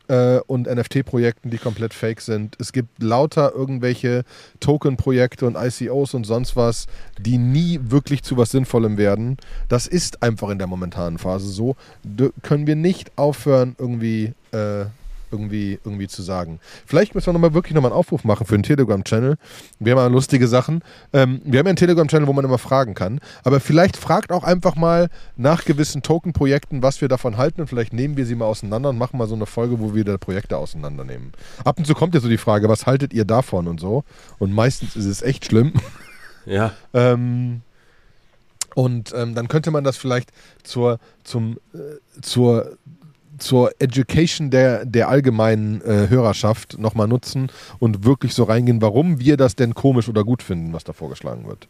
S1: äh, und NFT-Projekten, die komplett fake sind. Es gibt lauter irgendwelche Token-Projekte und ICOs und sonst was, die nie wirklich zu was Sinnvollem werden. Das ist einfach in der momentanen Phase so. D können wir nicht aufhören, irgendwie. Äh, irgendwie, irgendwie zu sagen. Vielleicht müssen wir nochmal wirklich nochmal einen Aufruf machen für einen Telegram-Channel. Wir haben ja lustige Sachen. Ähm, wir haben ja einen Telegram-Channel, wo man immer fragen kann. Aber vielleicht fragt auch einfach mal nach gewissen Token-Projekten, was wir davon halten. Und vielleicht nehmen wir sie mal auseinander und machen mal so eine Folge, wo wir da Projekte auseinandernehmen. Ab und zu kommt ja so die Frage, was haltet ihr davon und so. Und meistens ist es echt schlimm.
S2: Ja.
S1: Ähm, und ähm, dann könnte man das vielleicht zur, zum, äh, zur, zur Education der, der allgemeinen äh, Hörerschaft nochmal nutzen und wirklich so reingehen, warum wir das denn komisch oder gut finden, was da vorgeschlagen wird.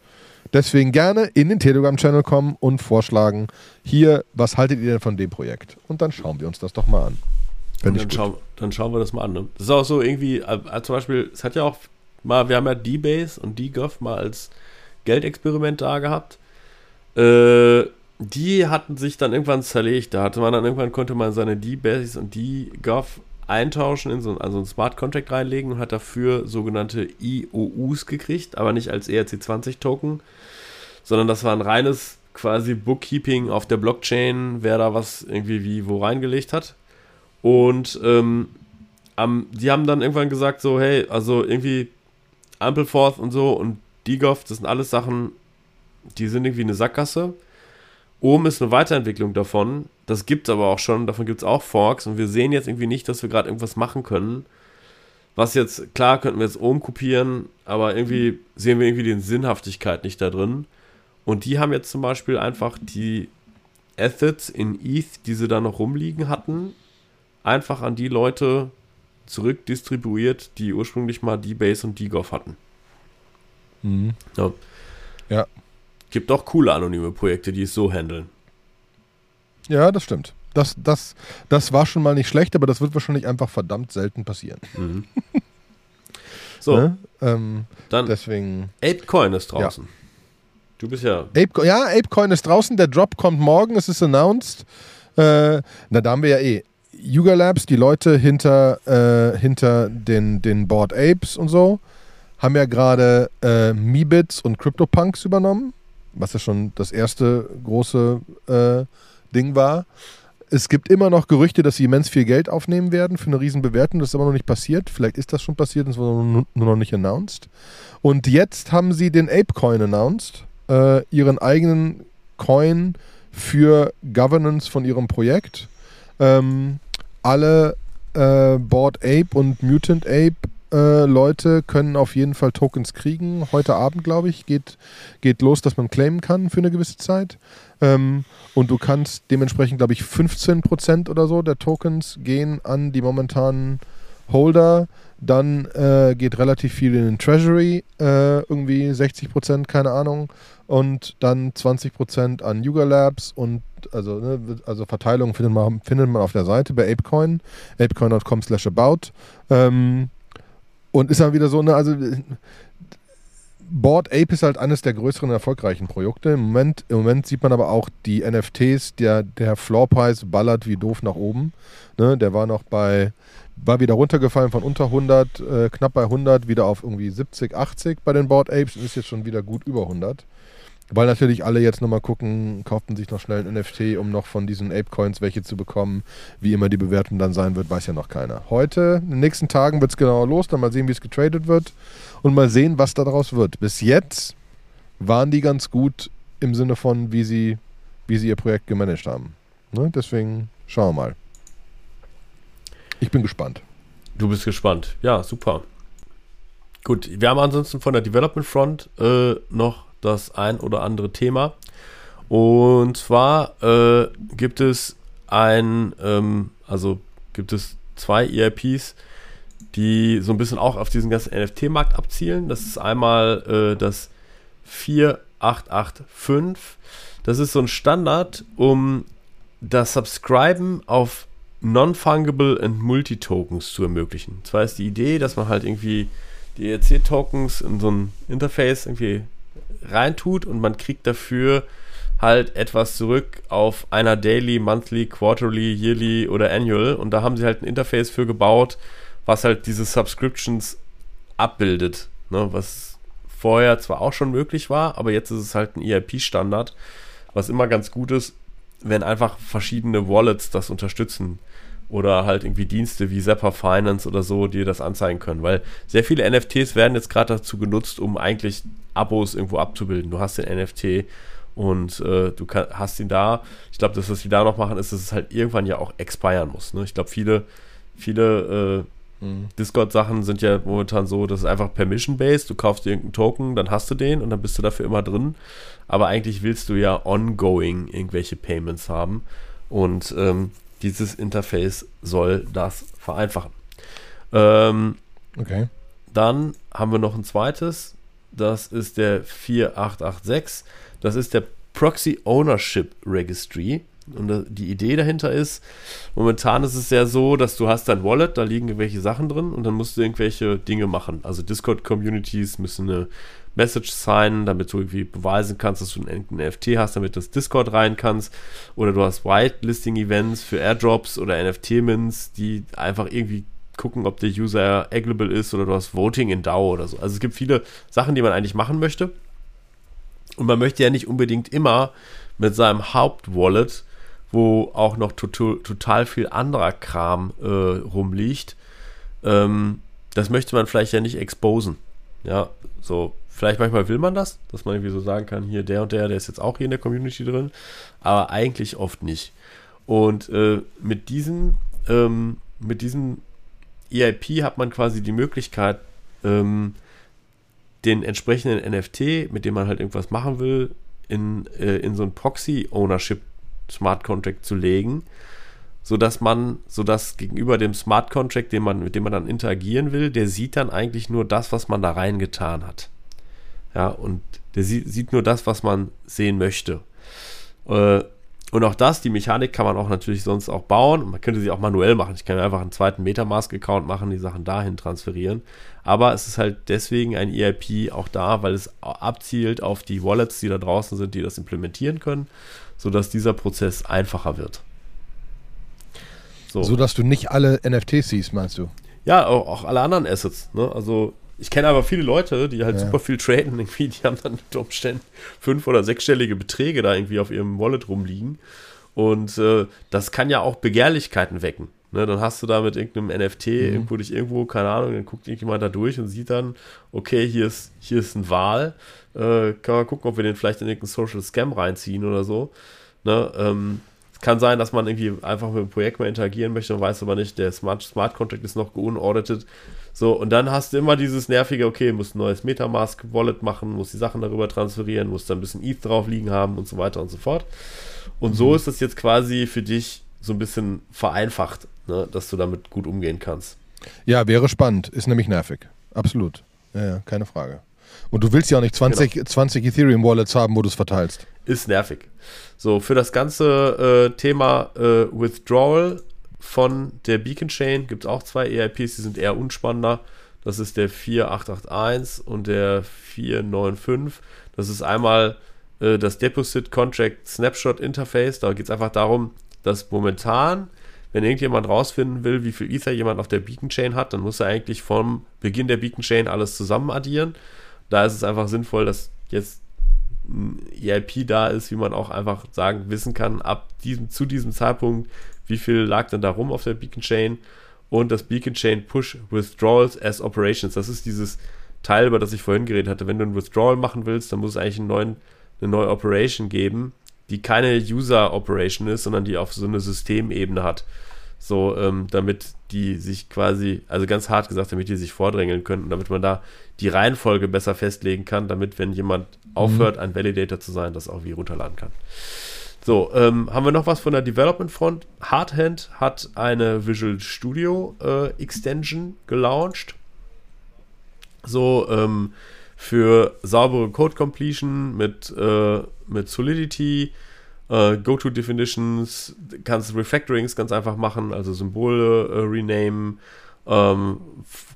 S1: Deswegen gerne in den Telegram-Channel kommen und vorschlagen, hier, was haltet ihr denn von dem Projekt? Und dann schauen wir uns das doch mal an.
S2: Dann,
S1: gut.
S2: schauen, dann schauen wir das mal an. Ne? Das ist auch so irgendwie, äh, äh, zum Beispiel, es hat ja auch mal, wir haben ja D-Base und D-Gov mal als Geldexperiment da gehabt. Äh, die hatten sich dann irgendwann zerlegt. Da hatte man dann irgendwann, konnte man seine D-Base und D-Gov eintauschen, in so ein, also ein Smart Contract reinlegen und hat dafür sogenannte IOUs gekriegt, aber nicht als ERC20 Token, sondern das war ein reines quasi Bookkeeping auf der Blockchain, wer da was irgendwie wie wo reingelegt hat. Und ähm, am, die haben dann irgendwann gesagt, so, hey, also irgendwie Ampleforth und so und Digoff, das sind alles Sachen, die sind irgendwie eine Sackgasse. Ohm ist eine Weiterentwicklung davon. Das gibt es aber auch schon. Davon gibt es auch Forks. Und wir sehen jetzt irgendwie nicht, dass wir gerade irgendwas machen können. Was jetzt, klar, könnten wir jetzt Ohm kopieren, aber irgendwie sehen wir irgendwie die Sinnhaftigkeit nicht da drin. Und die haben jetzt zum Beispiel einfach die Assets in ETH, die sie da noch rumliegen hatten, einfach an die Leute zurückdistribuiert, die ursprünglich mal D-Base und D-Gov hatten.
S1: Mhm.
S2: Ja.
S1: Ja.
S2: Gibt auch coole anonyme Projekte, die es so handeln.
S1: Ja, das stimmt. Das, das, das war schon mal nicht schlecht, aber das wird wahrscheinlich einfach verdammt selten passieren.
S2: Mhm. So,
S1: Ne? Ähm,
S2: dann
S1: deswegen.
S2: ApeCoin ist draußen. Du bist ja.
S1: Ape, ja, ApeCoin ist draußen, der Drop kommt morgen, es ist announced. Äh, na, da haben wir ja eh Yuga Labs, die Leute hinter, äh, hinter den, den Board Apes und so, haben ja gerade äh, Meebits und CryptoPunks übernommen, was ja schon das erste große äh, Ding war. Es gibt immer noch Gerüchte, dass sie immens viel Geld aufnehmen werden für eine Riesenbewertung. Das ist aber noch nicht passiert. Vielleicht ist das schon passiert, es wurde nur nur noch nicht announced. Und jetzt haben sie den ApeCoin announced, äh, ihren eigenen Coin für Governance von ihrem Projekt. Ähm, alle äh, Board Ape und Mutant Ape äh, Leute können auf jeden Fall Tokens kriegen. Heute Abend, glaube ich, geht, geht los, dass man claimen kann für eine gewisse Zeit. Ähm, und du kannst dementsprechend, glaube ich, 15% oder so der Tokens gehen an die momentanen Holder. Dann äh, geht relativ viel in den Treasury, äh, irgendwie 60%, keine Ahnung. Und dann 20% an Yuga Labs und also, ne, also Verteilung findet man, findet man auf der Seite bei ApeCoin, apecoin.com slash about. Ähm, und ist dann wieder so, ne, also Board Ape ist halt eines der größeren erfolgreichen Projekte. Im Moment, Im Moment sieht man aber auch die NFTs, der, der Floorpreis ballert wie doof nach oben. Ne, der war noch bei, war wieder runtergefallen von unter 100, äh, knapp bei 100, wieder auf irgendwie 70, 80 bei den Board Apes und ist jetzt schon wieder gut über 100. Weil natürlich alle jetzt nochmal gucken, kauften sich noch schnell ein NFT, um noch von diesen Ape-Coins welche zu bekommen. Wie immer die Bewertung dann sein wird, weiß ja noch keiner. Heute, in den nächsten Tagen wird es genauer los, dann mal sehen, wie es getradet wird und mal sehen, was daraus wird. Bis jetzt waren die ganz gut im Sinne von, wie sie, wie sie ihr Projekt gemanagt haben. Ne? Deswegen schauen wir mal. Ich bin gespannt.
S2: Du bist gespannt. Ja, super. Gut, wir haben ansonsten von der Development Front äh, noch das ein oder andere Thema. Und zwar äh, gibt es ein, ähm, also gibt es zwei EIPs, die so ein bisschen auch auf diesen ganzen NFT-Markt abzielen. Das ist einmal äh, das 4885. Das ist so ein Standard, um das Subscriben auf Non-Fungible and Multi-Tokens zu ermöglichen. Zwar ist die Idee, dass man halt irgendwie die ERC-Tokens in so ein Interface irgendwie reintut und man kriegt dafür halt etwas zurück auf einer Daily, Monthly, Quarterly, Yearly oder Annual. Und da haben sie halt ein Interface für gebaut, was halt diese Subscriptions abbildet. Ne? Was vorher zwar auch schon möglich war, aber jetzt ist es halt ein EIP-Standard, was immer ganz gut ist, wenn einfach verschiedene Wallets das unterstützen oder halt irgendwie Dienste wie Zapper Finance oder so, die das anzeigen können, weil sehr viele NFTs werden jetzt gerade dazu genutzt, um eigentlich Abos irgendwo abzubilden. Du hast den NFT und äh, du kann, hast ihn da. Ich glaube, das, was sie da noch machen, ist, dass es halt irgendwann ja auch expiren muss. Ne? Ich glaube, viele, viele äh, mhm. Discord-Sachen sind ja momentan so, dass es einfach permission-based. Du kaufst irgendeinen Token, dann hast du den und dann bist du dafür immer drin. Aber eigentlich willst du ja ongoing irgendwelche Payments haben. Und ähm, dieses Interface soll das vereinfachen. Ähm,
S1: okay.
S2: Dann haben wir noch ein zweites. Das ist der 4886. Das ist der Proxy Ownership Registry. Und die Idee dahinter ist, momentan ist es ja so, dass du hast dein Wallet, da liegen irgendwelche Sachen drin und dann musst du irgendwelche Dinge machen. Also Discord-Communities müssen eine Message signen, damit du irgendwie beweisen kannst, dass du einen NFT hast, damit du das Discord rein kannst. Oder du hast Whitelisting-Events für Airdrops oder NFT-Mints, die einfach irgendwie gucken, ob der User agglable ist oder du hast Voting in DAO oder so. Also es gibt viele Sachen, die man eigentlich machen möchte. Und man möchte ja nicht unbedingt immer mit seinem Hauptwallet, wo auch noch total, total viel anderer Kram äh, rumliegt, ähm, das möchte man vielleicht ja nicht exposen. Ja, so, vielleicht manchmal will man das, dass man irgendwie so sagen kann, hier der und der, der ist jetzt auch hier in der Community drin, aber eigentlich oft nicht. Und äh, mit diesem, ähm, mit diesem EIP hat man quasi die Möglichkeit, ähm, den entsprechenden NFT, mit dem man halt irgendwas machen will, in, äh, in so ein Proxy-Ownership Smart Contract zu legen, sodass man, sodass gegenüber dem Smart Contract, den man, mit dem man dann interagieren will, der sieht dann eigentlich nur das, was man da reingetan hat. Ja, und der sieht, sieht nur das, was man sehen möchte. Äh, und auch das, die Mechanik kann man auch natürlich sonst auch bauen. man könnte sie auch manuell machen. Ich kann einfach einen zweiten Metamask-Account machen, die Sachen dahin transferieren. Aber es ist halt deswegen ein EIP auch da, weil es abzielt auf die Wallets, die da draußen sind, die das implementieren können, sodass dieser Prozess einfacher wird.
S1: So. Sodass du nicht alle NFTs siehst, meinst du?
S2: Ja, auch, auch alle anderen Assets. Ne? Also ich kenne aber viele Leute, die halt ja. super viel traden, irgendwie, die haben dann unter Umständen fünf- oder sechsstellige Beträge da irgendwie auf ihrem Wallet rumliegen. Und äh, das kann ja auch Begehrlichkeiten wecken. Ne, dann hast du da mit irgendeinem NFT mhm. irgendwo dich irgendwo, keine Ahnung, dann guckt irgendjemand da durch und sieht dann, okay, hier ist, hier ist ein Wahl. Äh, kann man gucken, ob wir den vielleicht in irgendeinen Social Scam reinziehen oder so. Ne, ähm, kann sein, dass man irgendwie einfach mit dem Projekt mal interagieren möchte und weiß aber nicht, der Smart, Smart Contract ist noch geunaudited. So, und dann hast du immer dieses nervige, okay, musst ein neues Metamask-Wallet machen, musst die Sachen darüber transferieren, musst da ein bisschen ETH drauf liegen haben und so weiter und so fort. Und mhm. so ist das jetzt quasi für dich so ein bisschen vereinfacht, ne, dass du damit gut umgehen kannst.
S1: Ja, wäre spannend. Ist nämlich nervig. Absolut. Ja, ja, keine Frage. Und du willst ja auch nicht 20, genau. 20 Ethereum-Wallets haben, wo du es verteilst.
S2: Ist nervig. So, für das ganze äh, Thema äh, Withdrawal von der Beacon Chain gibt es auch zwei EIPs, die sind eher unspannender. Das ist der 4881 und der 495. Das ist einmal äh, das Deposit Contract Snapshot Interface. Da geht es einfach darum, dass momentan, wenn irgendjemand rausfinden will, wie viel Ether jemand auf der Beacon Chain hat, dann muss er eigentlich vom Beginn der Beacon Chain alles zusammen addieren. Da ist es einfach sinnvoll, dass jetzt ein EIP da ist, wie man auch einfach sagen, wissen kann, ab diesem, zu diesem Zeitpunkt, wie viel lag denn da rum auf der Beacon Chain und das Beacon Chain Push Withdrawals as Operations. Das ist dieses Teil, über das ich vorhin geredet hatte. Wenn du ein Withdrawal machen willst, dann muss es eigentlich einen neuen, eine neue Operation geben, die keine User Operation ist, sondern die auf so eine Systemebene hat. So, ähm, damit die sich quasi, also ganz hart gesagt, damit die sich vordrängeln können, damit man da die Reihenfolge besser festlegen kann, damit, wenn jemand aufhört, ein Validator zu sein, das auch wie runterladen kann. So, ähm, haben wir noch was von der Development Front? Hardhand hat eine Visual Studio äh, Extension gelauncht. So, ähm, für saubere Code Completion mit, äh, mit Solidity, äh, Go-To-Definitions, kannst Refactorings ganz einfach machen, also Symbole äh, renamen, ähm,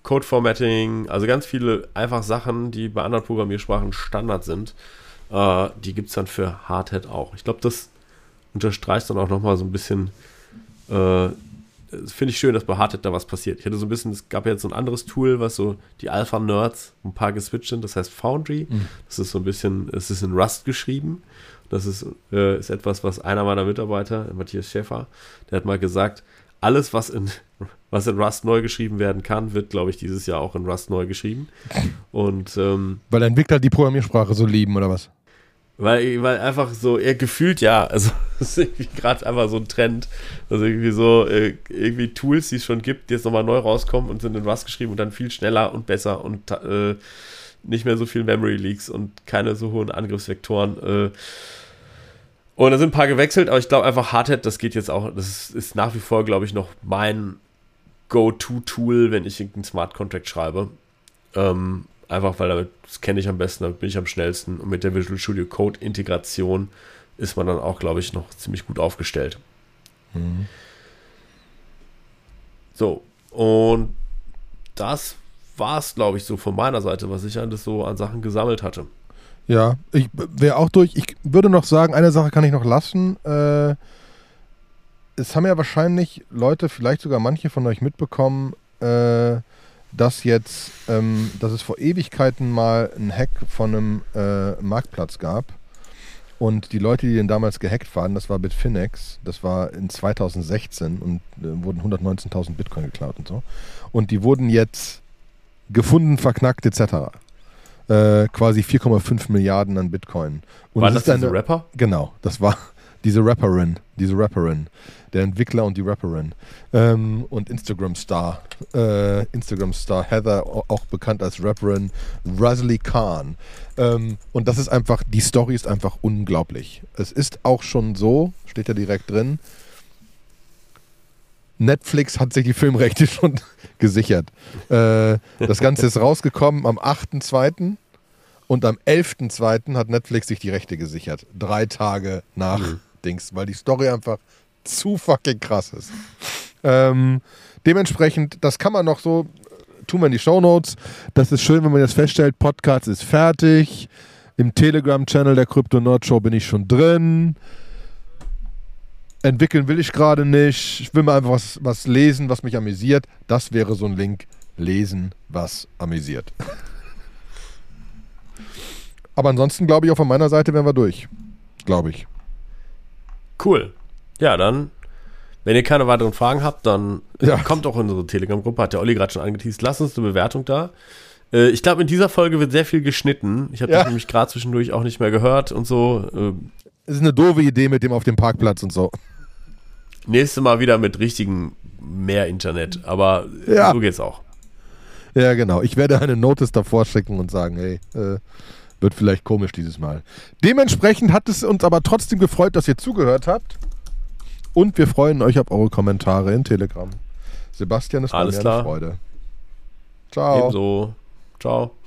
S2: Code-Formatting, also ganz viele einfach Sachen, die bei anderen Programmiersprachen Standard sind. Äh, die gibt es dann für Hardhead auch. Ich glaube, das unterstreicht dann auch nochmal so ein bisschen äh, finde ich schön, dass bei Hardhead da was passiert. Ich hatte so ein bisschen, es gab ja jetzt so ein anderes Tool, was so die Alpha-Nerds ein paar geswitcht sind, das heißt Foundry. Mhm. Das ist so ein bisschen, es ist in Rust geschrieben. Das ist, äh, ist etwas, was einer meiner Mitarbeiter, Matthias Schäfer, der hat mal gesagt, alles, was in, was in Rust neu geschrieben werden kann, wird, glaube ich, dieses Jahr auch in Rust neu geschrieben. Und, ähm,
S1: Weil Entwickler die Programmiersprache so lieben, oder was?
S2: Weil, weil einfach so, er gefühlt ja, also das ist irgendwie gerade einfach so ein Trend, also irgendwie so, äh, irgendwie Tools, die es schon gibt, die jetzt nochmal neu rauskommen und sind in was geschrieben und dann viel schneller und besser und äh, nicht mehr so viel Memory Leaks und keine so hohen Angriffsvektoren. Äh. Und da sind ein paar gewechselt, aber ich glaube einfach Hardhead, das geht jetzt auch, das ist, ist nach wie vor, glaube ich, noch mein Go-To-Tool, wenn ich irgendeinen Smart Contract schreibe. Ähm, Einfach weil damit, das kenne ich am besten, damit bin ich am schnellsten. Und mit der Visual Studio Code Integration ist man dann auch, glaube ich, noch ziemlich gut aufgestellt. Mhm. So, und das war es, glaube ich, so von meiner Seite, was ich alles so an Sachen gesammelt hatte.
S1: Ja, ich wäre auch durch. Ich würde noch sagen, eine Sache kann ich noch lassen. Äh, es haben ja wahrscheinlich Leute, vielleicht sogar manche von euch mitbekommen, äh, dass jetzt, ähm, dass es vor Ewigkeiten mal einen Hack von einem äh, Marktplatz gab. Und die Leute, die den damals gehackt waren, das war Bitfinex, das war in 2016 und äh, wurden 119.000 Bitcoin geklaut und so. Und die wurden jetzt gefunden, verknackt etc. Äh, quasi 4,5 Milliarden an Bitcoin.
S2: Und war das, das diese Rapper?
S1: Genau, das war diese Rapperin, diese Rapperin, der Entwickler und die Rapperin ähm, und Instagram-Star, äh, Instagram-Star Heather, auch bekannt als Rapperin Razali Khan. Ähm, und das ist einfach, die Story ist einfach unglaublich. Es ist auch schon so, steht ja direkt drin, Netflix hat sich die Filmrechte schon gesichert. Äh, das Ganze ist rausgekommen am 8.2. Und am 11.2. hat Netflix sich die Rechte gesichert. Drei Tage nach mhm. Dings, weil die Story einfach zu fucking krass ist. Ähm, dementsprechend, das kann man noch so, tun wir in die Show Notes. Das ist schön, wenn man jetzt feststellt, Podcast ist fertig. Im Telegram-Channel der Crypto Nerd Show bin ich schon drin. Entwickeln will ich gerade nicht. Ich will mal einfach was, was lesen, was mich amüsiert. Das wäre so ein Link. Lesen, was amüsiert. Aber ansonsten glaube ich, auch von meiner Seite wären wir durch. Glaube ich.
S2: Cool. Ja, dann, wenn ihr keine weiteren Fragen habt, dann
S1: ja.
S2: kommt auch in unsere Telegram-Gruppe, hat der Olli gerade schon angeteased. Lasst uns eine Bewertung da. Äh, ich glaube, in dieser Folge wird sehr viel geschnitten. Ich habe ja. das nämlich gerade zwischendurch auch nicht mehr gehört und so.
S1: Äh, es ist eine doofe Idee mit dem auf dem Parkplatz und so.
S2: Nächstes Mal wieder mit richtigen mehr Internet, aber ja. so geht's auch.
S1: Ja, genau. Ich werde eine Notice davor schicken und sagen, hey, äh, wird vielleicht komisch dieses Mal. Dementsprechend hat es uns aber trotzdem gefreut, dass ihr zugehört habt. Und wir freuen euch auf eure Kommentare in Telegram. Sebastian, es war
S2: Alles mir klar.
S1: eine Freude. Ciao.
S2: Ebenso. Ciao.